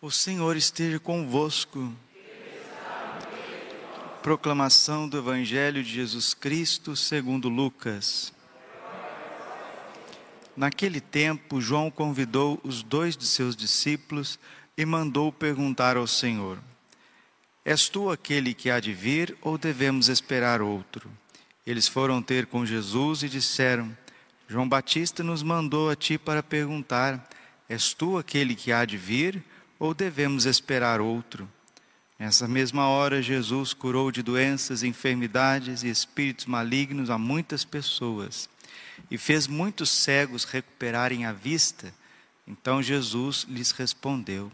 O Senhor esteja convosco. Proclamação do Evangelho de Jesus Cristo segundo Lucas. Naquele tempo, João convidou os dois de seus discípulos e mandou perguntar ao Senhor: És tu aquele que há de vir ou devemos esperar outro? Eles foram ter com Jesus e disseram: João Batista nos mandou a ti para perguntar: És tu aquele que há de vir ou devemos esperar outro? Nessa mesma hora, Jesus curou de doenças, enfermidades e espíritos malignos a muitas pessoas e fez muitos cegos recuperarem a vista. Então Jesus lhes respondeu: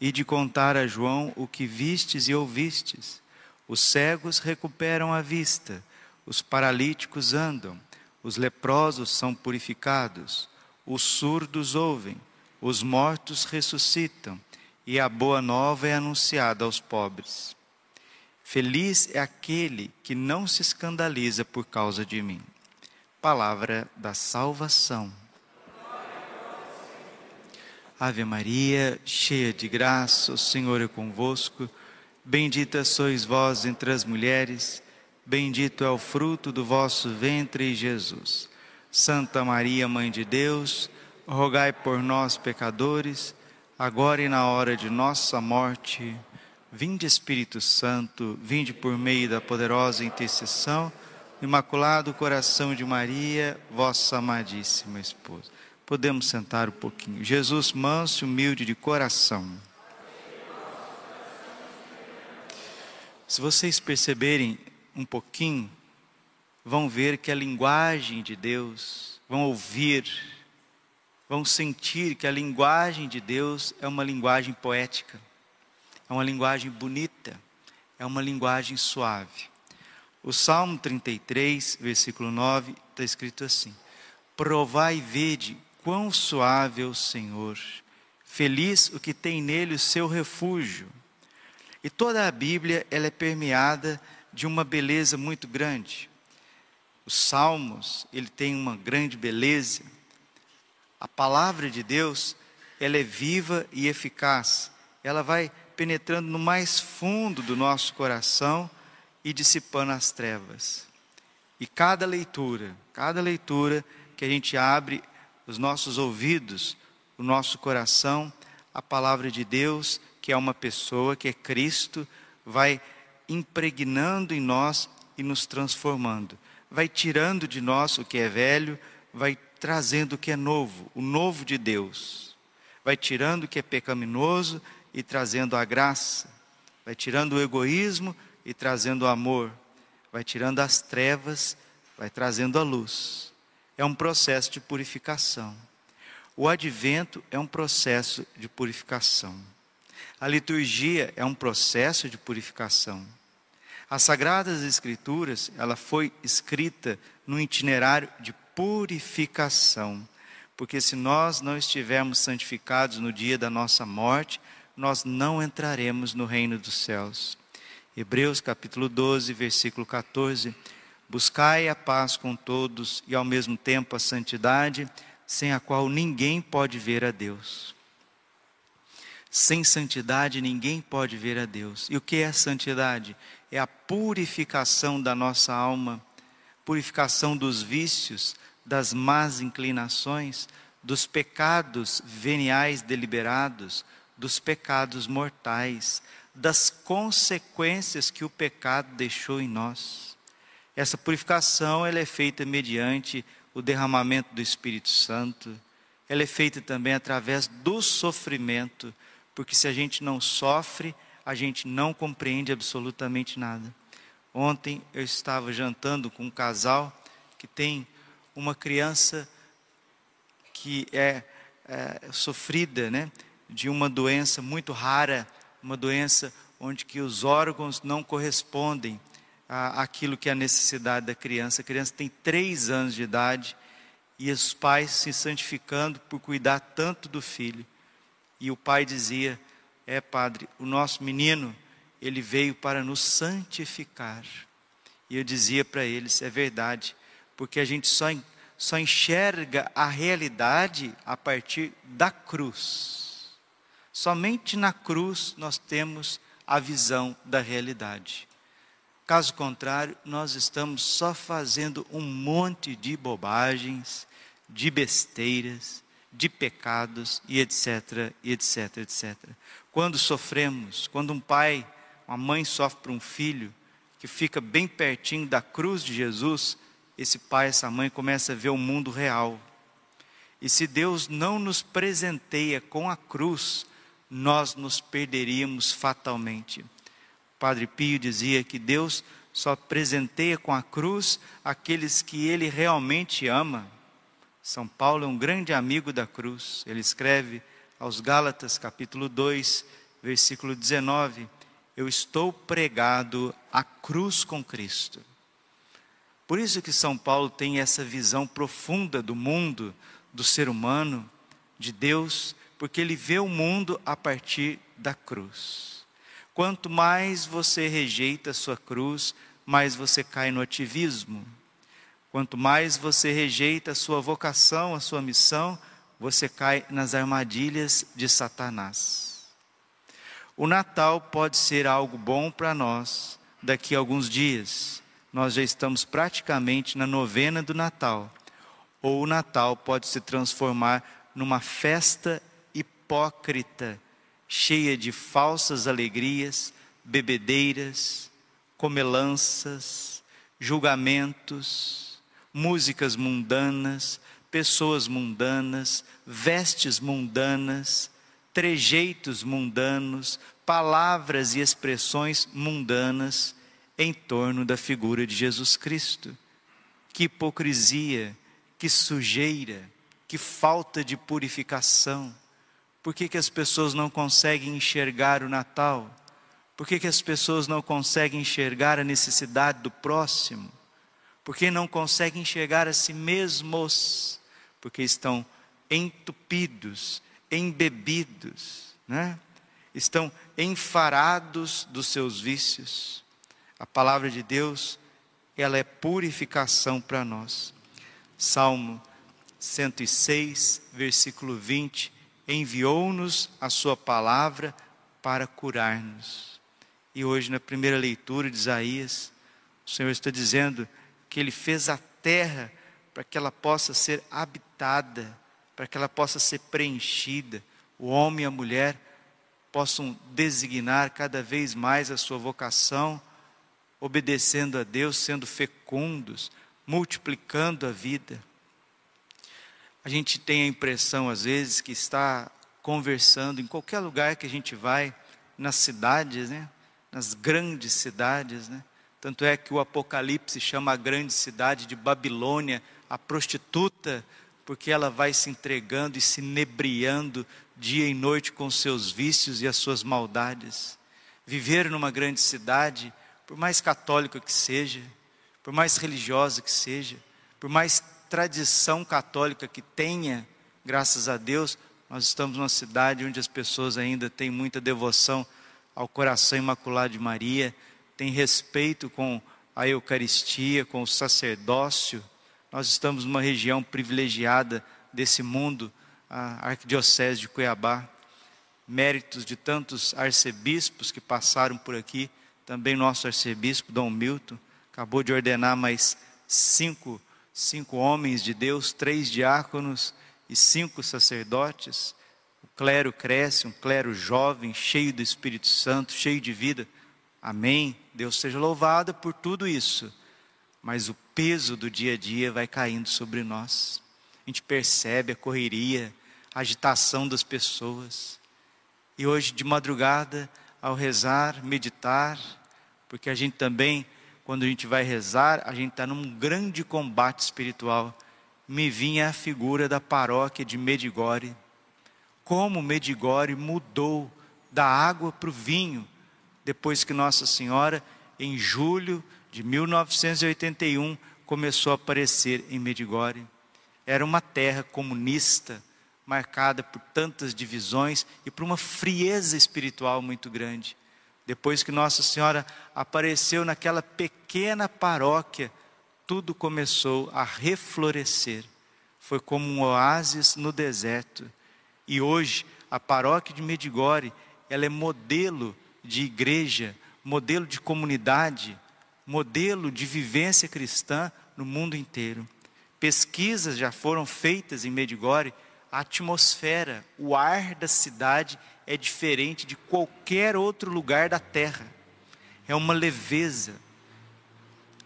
E de contar a João o que vistes e ouvistes. Os cegos recuperam a vista, os paralíticos andam, os leprosos são purificados, os surdos ouvem, os mortos ressuscitam e a boa nova é anunciada aos pobres. Feliz é aquele que não se escandaliza por causa de mim. Palavra da salvação. Ave Maria, cheia de graça, o Senhor é convosco. Bendita sois vós entre as mulheres, bendito é o fruto do vosso ventre, Jesus. Santa Maria, Mãe de Deus, rogai por nós, pecadores agora e na hora de nossa morte. Vinde Espírito Santo, vinde por meio da poderosa intercessão, Imaculado Coração de Maria, vossa amadíssima esposa. Podemos sentar um pouquinho. Jesus manso e humilde de coração. Se vocês perceberem um pouquinho, vão ver que a linguagem de Deus, vão ouvir vão sentir que a linguagem de Deus é uma linguagem poética, é uma linguagem bonita, é uma linguagem suave. O Salmo 33, versículo 9, está escrito assim: Provai e vede quão suave é o Senhor, feliz o que tem nele o seu refúgio. E toda a Bíblia ela é permeada de uma beleza muito grande. Os Salmos, ele tem uma grande beleza a palavra de Deus, ela é viva e eficaz. Ela vai penetrando no mais fundo do nosso coração e dissipando as trevas. E cada leitura, cada leitura que a gente abre os nossos ouvidos, o nosso coração, a palavra de Deus, que é uma pessoa, que é Cristo, vai impregnando em nós e nos transformando. Vai tirando de nós o que é velho, vai trazendo o que é novo, o novo de Deus. Vai tirando o que é pecaminoso e trazendo a graça. Vai tirando o egoísmo e trazendo o amor. Vai tirando as trevas, vai trazendo a luz. É um processo de purificação. O advento é um processo de purificação. A liturgia é um processo de purificação. As Sagradas Escrituras, ela foi escrita no itinerário de purificação. Porque se nós não estivermos santificados no dia da nossa morte, nós não entraremos no reino dos céus. Hebreus capítulo 12, versículo 14. Buscai a paz com todos e ao mesmo tempo a santidade, sem a qual ninguém pode ver a Deus. Sem santidade ninguém pode ver a Deus. E o que é santidade? É a purificação da nossa alma, purificação dos vícios, das más inclinações, dos pecados veniais deliberados, dos pecados mortais, das consequências que o pecado deixou em nós. Essa purificação ela é feita mediante o derramamento do Espírito Santo. Ela é feita também através do sofrimento, porque se a gente não sofre, a gente não compreende absolutamente nada. Ontem eu estava jantando com um casal que tem uma criança que é, é sofrida, né, de uma doença muito rara, uma doença onde que os órgãos não correspondem àquilo que é a necessidade da criança. A criança tem três anos de idade e os pais se santificando por cuidar tanto do filho. E o pai dizia: É, padre, o nosso menino, ele veio para nos santificar. E eu dizia para eles: É verdade, porque a gente só, só enxerga a realidade a partir da cruz. Somente na cruz nós temos a visão da realidade. Caso contrário, nós estamos só fazendo um monte de bobagens, de besteiras, de pecados e etc, etc, etc. Quando sofremos, quando um pai, uma mãe sofre por um filho que fica bem pertinho da cruz de Jesus, esse pai, essa mãe começa a ver o mundo real. E se Deus não nos presenteia com a cruz, nós nos perderíamos fatalmente. O Padre Pio dizia que Deus só presenteia com a cruz aqueles que ele realmente ama. São Paulo é um grande amigo da cruz. Ele escreve aos Gálatas, capítulo 2, versículo 19: Eu estou pregado à cruz com Cristo. Por isso que São Paulo tem essa visão profunda do mundo, do ser humano, de Deus, porque ele vê o mundo a partir da cruz. Quanto mais você rejeita a sua cruz, mais você cai no ativismo. Quanto mais você rejeita a sua vocação, a sua missão, você cai nas armadilhas de Satanás. O Natal pode ser algo bom para nós daqui a alguns dias. Nós já estamos praticamente na novena do Natal. Ou o Natal pode se transformar numa festa hipócrita, cheia de falsas alegrias, bebedeiras, comelanças, julgamentos, músicas mundanas, pessoas mundanas, vestes mundanas, trejeitos mundanos, palavras e expressões mundanas em torno da figura de Jesus Cristo. Que hipocrisia, que sujeira, que falta de purificação. Por que, que as pessoas não conseguem enxergar o Natal? Por que, que as pessoas não conseguem enxergar a necessidade do próximo? porque não conseguem enxergar a si mesmos, porque estão entupidos, embebidos, né? estão enfarados dos seus vícios. A palavra de Deus, ela é purificação para nós. Salmo 106, versículo 20: Enviou-nos a Sua palavra para curar-nos. E hoje, na primeira leitura de Isaías, o Senhor está dizendo: que Ele fez a terra para que ela possa ser habitada, para que ela possa ser preenchida. O homem e a mulher possam designar cada vez mais a sua vocação, obedecendo a Deus, sendo fecundos, multiplicando a vida. A gente tem a impressão, às vezes, que está conversando em qualquer lugar que a gente vai, nas cidades, né? nas grandes cidades, né? Tanto é que o Apocalipse chama a grande cidade de Babilônia a prostituta, porque ela vai se entregando e se nebriando dia e noite com seus vícios e as suas maldades. Viver numa grande cidade, por mais católica que seja, por mais religiosa que seja, por mais tradição católica que tenha, graças a Deus, nós estamos numa cidade onde as pessoas ainda têm muita devoção ao coração imaculado de Maria tem respeito com a Eucaristia, com o sacerdócio. Nós estamos numa região privilegiada desse mundo, a Arquidiocese de Cuiabá. Méritos de tantos arcebispos que passaram por aqui, também nosso arcebispo Dom Milton, acabou de ordenar mais cinco, cinco homens de Deus, três diáconos e cinco sacerdotes. O clero cresce, um clero jovem, cheio do Espírito Santo, cheio de vida. Amém? Deus seja louvado por tudo isso. Mas o peso do dia a dia vai caindo sobre nós. A gente percebe a correria, a agitação das pessoas. E hoje de madrugada, ao rezar, meditar, porque a gente também, quando a gente vai rezar, a gente está num grande combate espiritual. Me vinha a figura da paróquia de Medigore. Como Medigore mudou da água para o vinho depois que Nossa Senhora, em julho de 1981, começou a aparecer em Medigore. Era uma terra comunista, marcada por tantas divisões e por uma frieza espiritual muito grande. Depois que Nossa Senhora apareceu naquela pequena paróquia, tudo começou a reflorescer. Foi como um oásis no deserto. E hoje a paróquia de Medigore, ela é modelo de igreja, modelo de comunidade, modelo de vivência cristã no mundo inteiro. Pesquisas já foram feitas em Medigore, a atmosfera, o ar da cidade é diferente de qualquer outro lugar da terra. É uma leveza.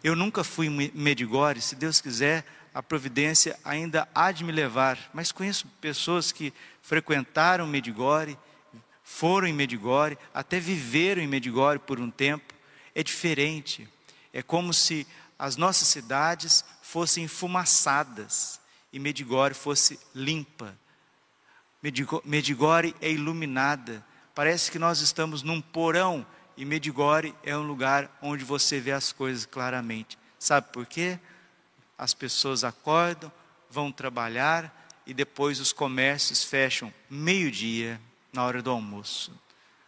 Eu nunca fui em Medigore, se Deus quiser, a providência ainda há de me levar, mas conheço pessoas que frequentaram Medigore, foram em Medigore, até viveram em Medigore por um tempo. É diferente. É como se as nossas cidades fossem fumaçadas e Medigore fosse limpa. Medigore é iluminada. Parece que nós estamos num porão e Medigore é um lugar onde você vê as coisas claramente. Sabe por quê? as pessoas acordam, vão trabalhar e depois os comércios fecham meio-dia na hora do almoço.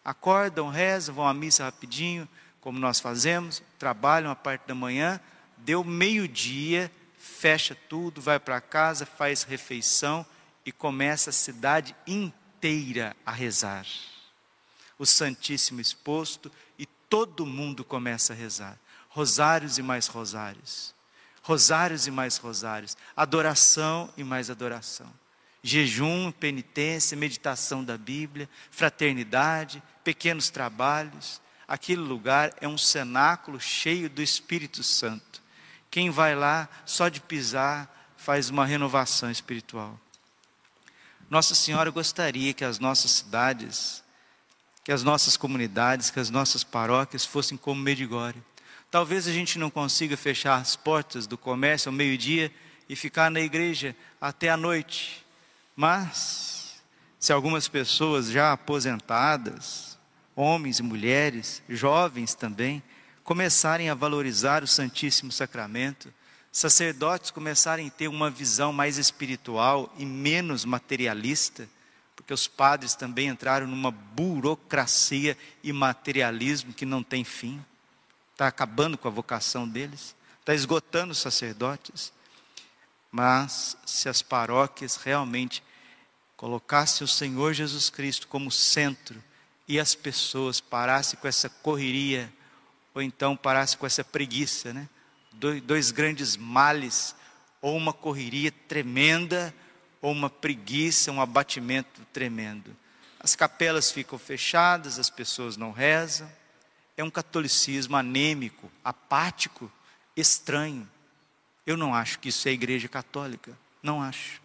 Acordam, rezam, vão à missa rapidinho, como nós fazemos, trabalham a parte da manhã, deu meio-dia, fecha tudo, vai para casa, faz refeição e começa a cidade inteira a rezar. O Santíssimo exposto e todo mundo começa a rezar. Rosários e mais rosários rosários e mais rosários, adoração e mais adoração, jejum, penitência, meditação da Bíblia, fraternidade, pequenos trabalhos. Aquele lugar é um cenáculo cheio do Espírito Santo. Quem vai lá, só de pisar, faz uma renovação espiritual. Nossa Senhora gostaria que as nossas cidades, que as nossas comunidades, que as nossas paróquias fossem como Medigore Talvez a gente não consiga fechar as portas do comércio ao meio-dia e ficar na igreja até a noite. Mas, se algumas pessoas já aposentadas, homens e mulheres, jovens também, começarem a valorizar o Santíssimo Sacramento, sacerdotes começarem a ter uma visão mais espiritual e menos materialista, porque os padres também entraram numa burocracia e materialismo que não tem fim está acabando com a vocação deles, está esgotando os sacerdotes. Mas se as paróquias realmente colocassem o Senhor Jesus Cristo como centro e as pessoas parassem com essa correria, ou então parassem com essa preguiça, né? Dois, grandes males, ou uma correria tremenda, ou uma preguiça, um abatimento tremendo. As capelas ficam fechadas, as pessoas não rezam é um catolicismo anêmico, apático, estranho. Eu não acho que isso é igreja católica. Não acho.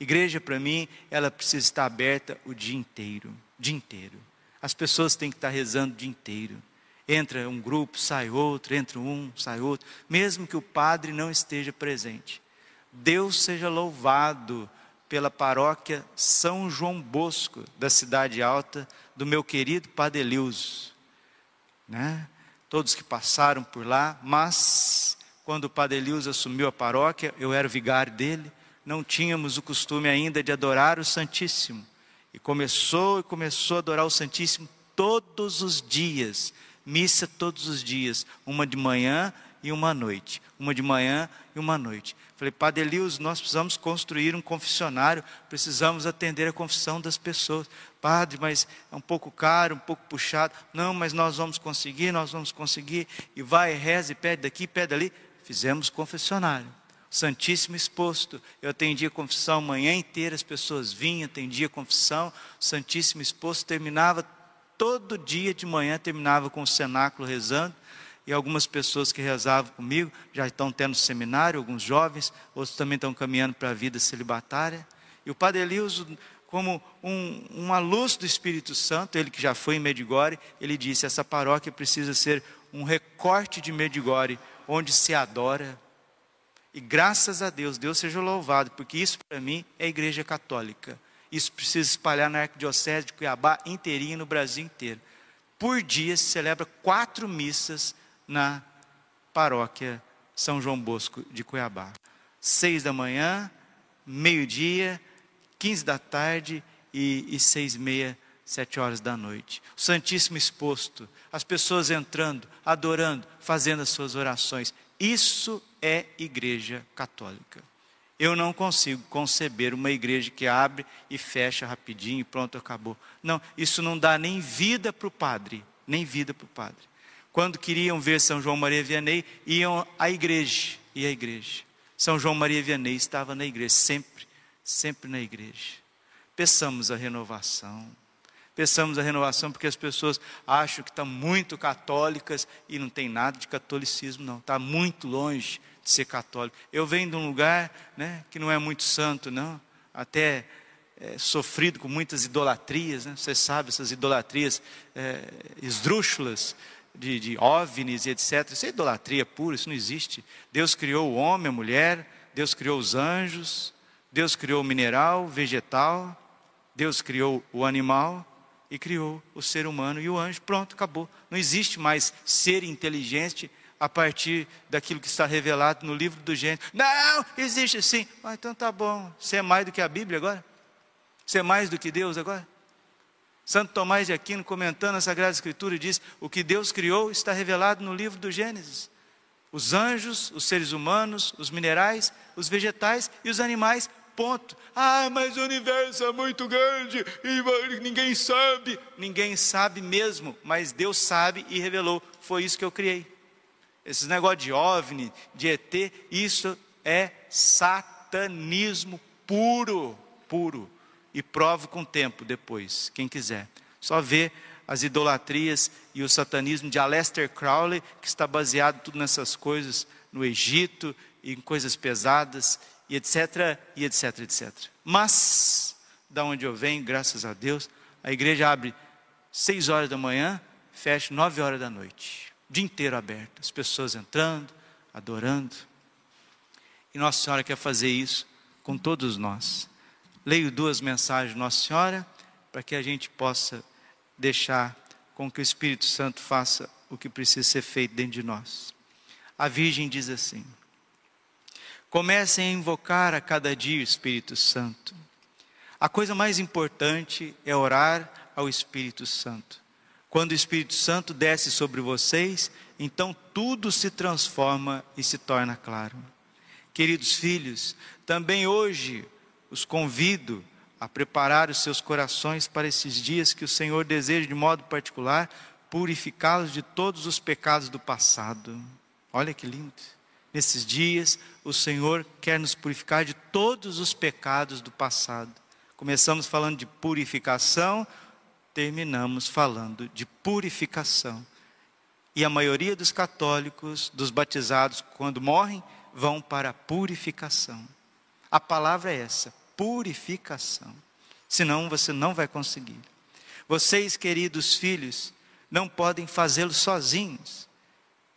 Igreja, para mim, ela precisa estar aberta o dia inteiro. Dia inteiro. As pessoas têm que estar rezando o dia inteiro. Entra um grupo, sai outro, entra um, sai outro, mesmo que o padre não esteja presente. Deus seja louvado pela paróquia São João Bosco, da Cidade Alta, do meu querido Padre Elius né? todos que passaram por lá, mas quando o Padre Elius assumiu a paróquia, eu era vigário dele, não tínhamos o costume ainda de adorar o Santíssimo. E começou e começou a adorar o Santíssimo todos os dias, missa todos os dias, uma de manhã e uma noite, uma de manhã e uma noite. Falei, Padre Elius, nós precisamos construir um confessionário, precisamos atender a confissão das pessoas. Padre, mas é um pouco caro, um pouco puxado. Não, mas nós vamos conseguir, nós vamos conseguir. E vai, reza e pede daqui, pede ali. Fizemos confessionário. Santíssimo exposto. Eu atendia confissão a manhã inteira, as pessoas vinham, atendia confissão. Santíssimo exposto terminava todo dia de manhã, terminava com o cenáculo rezando e algumas pessoas que rezavam comigo já estão tendo seminário, alguns jovens, outros também estão caminhando para a vida celibatária. E o Padre Eliuso, como um, uma luz do Espírito Santo, ele que já foi em Medigore, ele disse: essa paróquia precisa ser um recorte de Medigore, onde se adora. E graças a Deus, Deus seja louvado, porque isso para mim é igreja católica. Isso precisa espalhar na Arquidiocese de Cuiabá inteirinho, no Brasil inteiro. Por dia se celebra quatro missas na paróquia São João Bosco de Cuiabá. Seis da manhã, meio-dia, quinze da tarde e, e seis e meia, sete horas da noite. O Santíssimo exposto, as pessoas entrando, adorando, fazendo as suas orações. Isso é igreja católica. Eu não consigo conceber uma igreja que abre e fecha rapidinho e pronto, acabou. Não, isso não dá nem vida para o padre, nem vida para o padre. Quando queriam ver São João Maria Vianney, iam à igreja, e à igreja. São João Maria Vianney estava na igreja, sempre, sempre na igreja. Peçamos a renovação. Peçamos a renovação porque as pessoas acham que estão muito católicas e não tem nada de catolicismo, não. Está muito longe de ser católico. Eu venho de um lugar né, que não é muito santo, não. Até é, sofrido com muitas idolatrias, né? Você sabe, essas idolatrias é, esdrúxulas de, de OVNIs e etc. Isso é idolatria pura, isso não existe. Deus criou o homem, a mulher, Deus criou os anjos, Deus criou o mineral, o vegetal, Deus criou o animal e criou o ser humano e o anjo. Pronto, acabou. Não existe mais ser inteligente a partir daquilo que está revelado no livro do Gênesis. Não, existe sim. Ah, então tá bom. Você é mais do que a Bíblia agora? Você é mais do que Deus agora? Santo Tomás de Aquino, comentando a Sagrada Escritura, diz: O que Deus criou está revelado no livro do Gênesis. Os anjos, os seres humanos, os minerais, os vegetais e os animais ponto. Ah, mas o universo é muito grande e ninguém sabe. Ninguém sabe mesmo, mas Deus sabe e revelou. Foi isso que eu criei. Esses negócio de OVNI, de ET, isso é satanismo puro, puro. E provo com o tempo depois, quem quiser. Só vê as idolatrias e o satanismo de Aleister Crowley, que está baseado tudo nessas coisas no Egito em coisas pesadas e etc, e etc, etc. Mas, da onde eu venho, graças a Deus, a igreja abre seis horas da manhã, fecha nove horas da noite. O dia inteiro aberto, as pessoas entrando, adorando. E Nossa Senhora quer fazer isso com todos nós. Leio duas mensagens de Nossa Senhora, para que a gente possa deixar com que o Espírito Santo faça o que precisa ser feito dentro de nós. A Virgem diz assim: Comecem a invocar a cada dia o Espírito Santo. A coisa mais importante é orar ao Espírito Santo. Quando o Espírito Santo desce sobre vocês, então tudo se transforma e se torna claro. Queridos filhos, também hoje os convido a preparar os seus corações para esses dias que o Senhor deseja de modo particular purificá-los de todos os pecados do passado. Olha que lindo. Nesses dias, o Senhor quer nos purificar de todos os pecados do passado. Começamos falando de purificação, terminamos falando de purificação. E a maioria dos católicos, dos batizados, quando morrem, vão para a purificação. A palavra é essa: purificação. Senão você não vai conseguir. Vocês, queridos filhos, não podem fazê-lo sozinhos.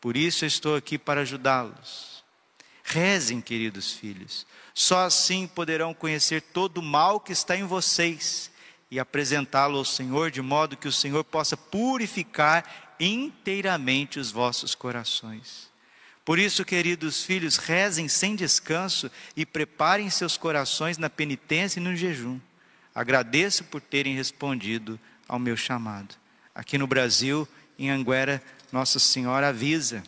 Por isso eu estou aqui para ajudá-los. Rezem, queridos filhos. Só assim poderão conhecer todo o mal que está em vocês e apresentá-lo ao Senhor, de modo que o Senhor possa purificar inteiramente os vossos corações. Por isso, queridos filhos, rezem sem descanso e preparem seus corações na penitência e no jejum. Agradeço por terem respondido ao meu chamado. Aqui no Brasil, em Anguera, nossa Senhora avisa.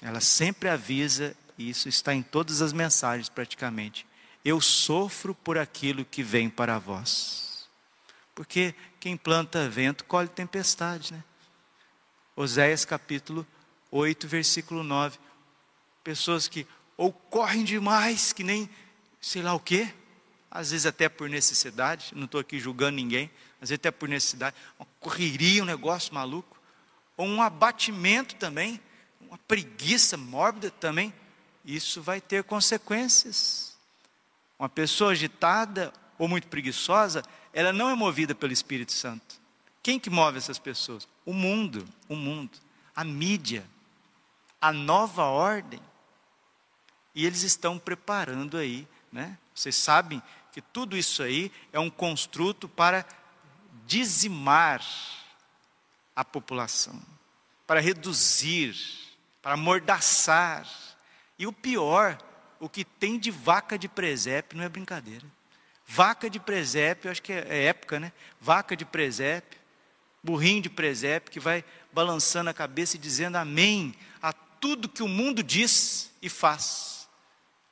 Ela sempre avisa, e isso está em todas as mensagens praticamente. Eu sofro por aquilo que vem para vós. Porque quem planta vento colhe tempestade, né? Oséias capítulo 8, versículo 9. Pessoas que ou correm demais, que nem sei lá o quê, às vezes até por necessidade, não estou aqui julgando ninguém, às vezes até por necessidade, uma correria, um negócio maluco ou um abatimento também, uma preguiça mórbida também, isso vai ter consequências. Uma pessoa agitada ou muito preguiçosa, ela não é movida pelo Espírito Santo. Quem que move essas pessoas? O mundo, o mundo, a mídia, a nova ordem. E eles estão preparando aí, né? Vocês sabem que tudo isso aí é um construto para dizimar a população, para reduzir, para amordaçar. E o pior, o que tem de vaca de presépio não é brincadeira. Vaca de presépio, acho que é época, né? Vaca de presépio, burrinho de presépio, que vai balançando a cabeça e dizendo amém a tudo que o mundo diz e faz.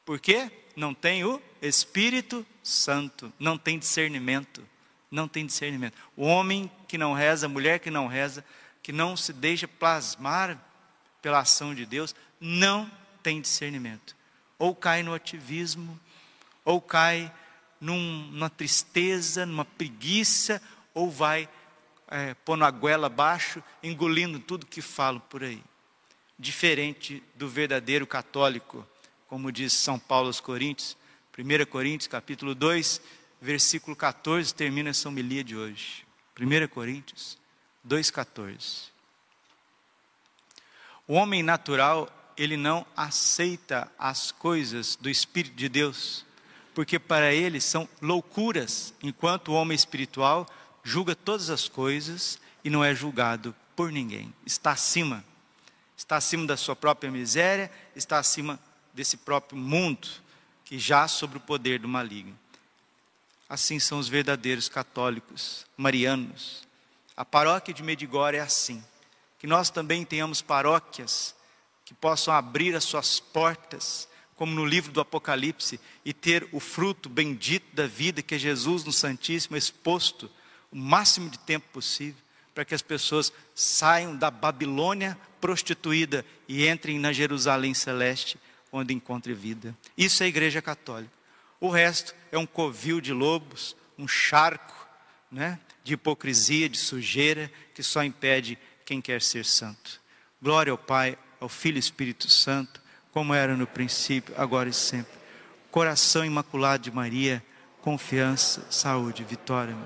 Por quê? Não tem o Espírito Santo, não tem discernimento, não tem discernimento. O homem que não reza, a mulher que não reza, que não se deixa plasmar pela ação de Deus, não tem discernimento. Ou cai no ativismo, ou cai num, numa tristeza, numa preguiça, ou vai é, pondo a goela abaixo, engolindo tudo que falo por aí. Diferente do verdadeiro católico, como diz São Paulo aos Coríntios, 1 Coríntios capítulo 2, versículo 14, termina essa homilia de hoje. 1 Coríntios 2,14. O homem natural, ele não aceita as coisas do Espírito de Deus, porque para ele são loucuras, enquanto o homem espiritual julga todas as coisas e não é julgado por ninguém. Está acima, está acima da sua própria miséria, está acima desse próprio mundo que já sobre o poder do maligno. Assim são os verdadeiros católicos, marianos. A paróquia de Medigore é assim. Que nós também tenhamos paróquias que possam abrir as suas portas como no livro do Apocalipse, e ter o fruto bendito da vida que é Jesus no Santíssimo exposto o máximo de tempo possível, para que as pessoas saiam da Babilônia prostituída e entrem na Jerusalém celeste, onde encontre vida. Isso é a Igreja Católica. O resto é um covil de lobos, um charco né, de hipocrisia, de sujeira, que só impede quem quer ser santo. Glória ao Pai, ao Filho e Espírito Santo como era no princípio, agora e sempre. Coração imaculado de Maria, confiança, saúde, vitória.